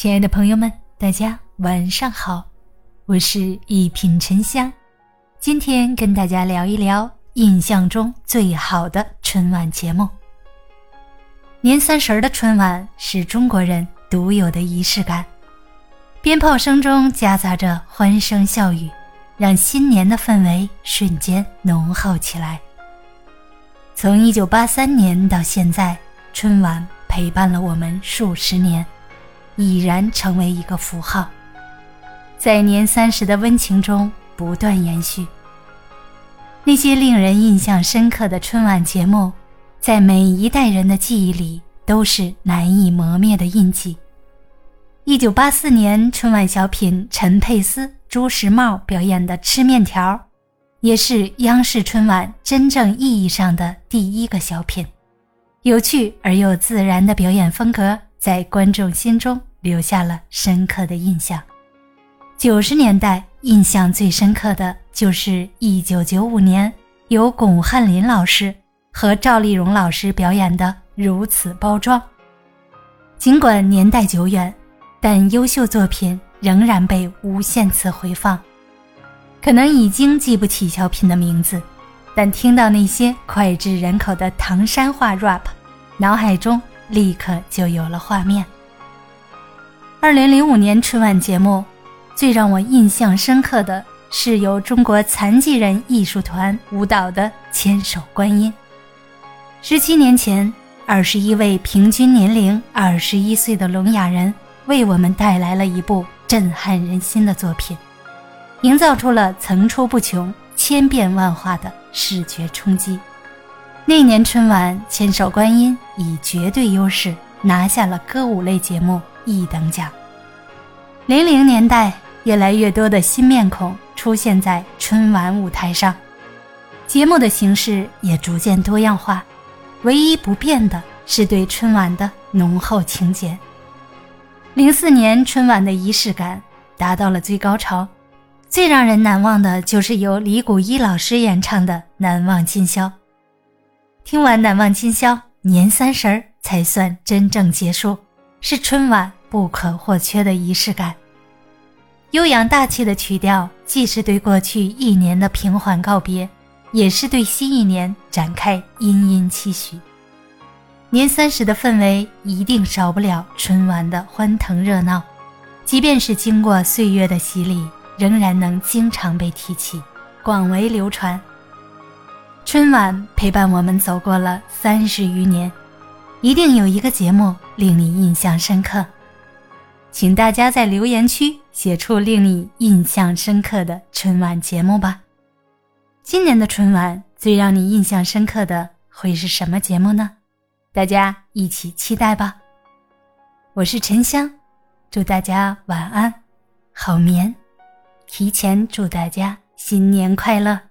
亲爱的朋友们，大家晚上好，我是一品沉香，今天跟大家聊一聊印象中最好的春晚节目。年三十的春晚是中国人独有的仪式感，鞭炮声中夹杂着欢声笑语，让新年的氛围瞬间浓厚起来。从一九八三年到现在，春晚陪伴了我们数十年，已然成为一个符号，在年三十的温情中不断延续。那些令人印象深刻的春晚节目，在每一代人的记忆里都是难以磨灭的印记。一九八四年春晚小品陈佩斯、朱时茂表演的《吃面条》。也是央视春晚真正意义上的第一个小品，有趣而又自然的表演风格在观众心中留下了深刻的印象。九十年代印象最深刻的就是一九九五年由巩汉林老师和赵丽蓉老师表演的《如此包装》。尽管年代久远，但优秀作品仍然被无限次回放。可能已经记不起小品的名字，但听到那些脍炙人口的唐山话 rap，脑海中立刻就有了画面。二零零五年春晚节目，最让我印象深刻的是由中国残疾人艺术团舞蹈的《千手观音》。十七年前，二十一位平均年龄二十一岁的聋哑人，为我们带来了一部震撼人心的作品。营造出了层出不穷、千变万化的视觉冲击。那年春晚，《千手观音》以绝对优势拿下了歌舞类节目一等奖。零零年代，越来越多的新面孔出现在春晚舞台上，节目的形式也逐渐多样化，唯一不变的是对春晚的浓厚情结。零四年春晚的仪式感达到了最高潮。最让人难忘的就是由李谷一老师演唱的《难忘今宵》。听完《难忘今宵》，年三十儿才算真正结束，是春晚不可或缺的仪式感。悠扬大气的曲调，既是对过去一年的平缓告别，也是对新一年展开殷殷期许。年三十的氛围一定少不了春晚的欢腾热闹，即便是经过岁月的洗礼。仍然能经常被提起，广为流传。春晚陪伴我们走过了三十余年，一定有一个节目令你印象深刻，请大家在留言区写出令你印象深刻的春晚节目吧。今年的春晚最让你印象深刻的会是什么节目呢？大家一起期待吧。我是沉香，祝大家晚安，好眠。提前祝大家新年快乐！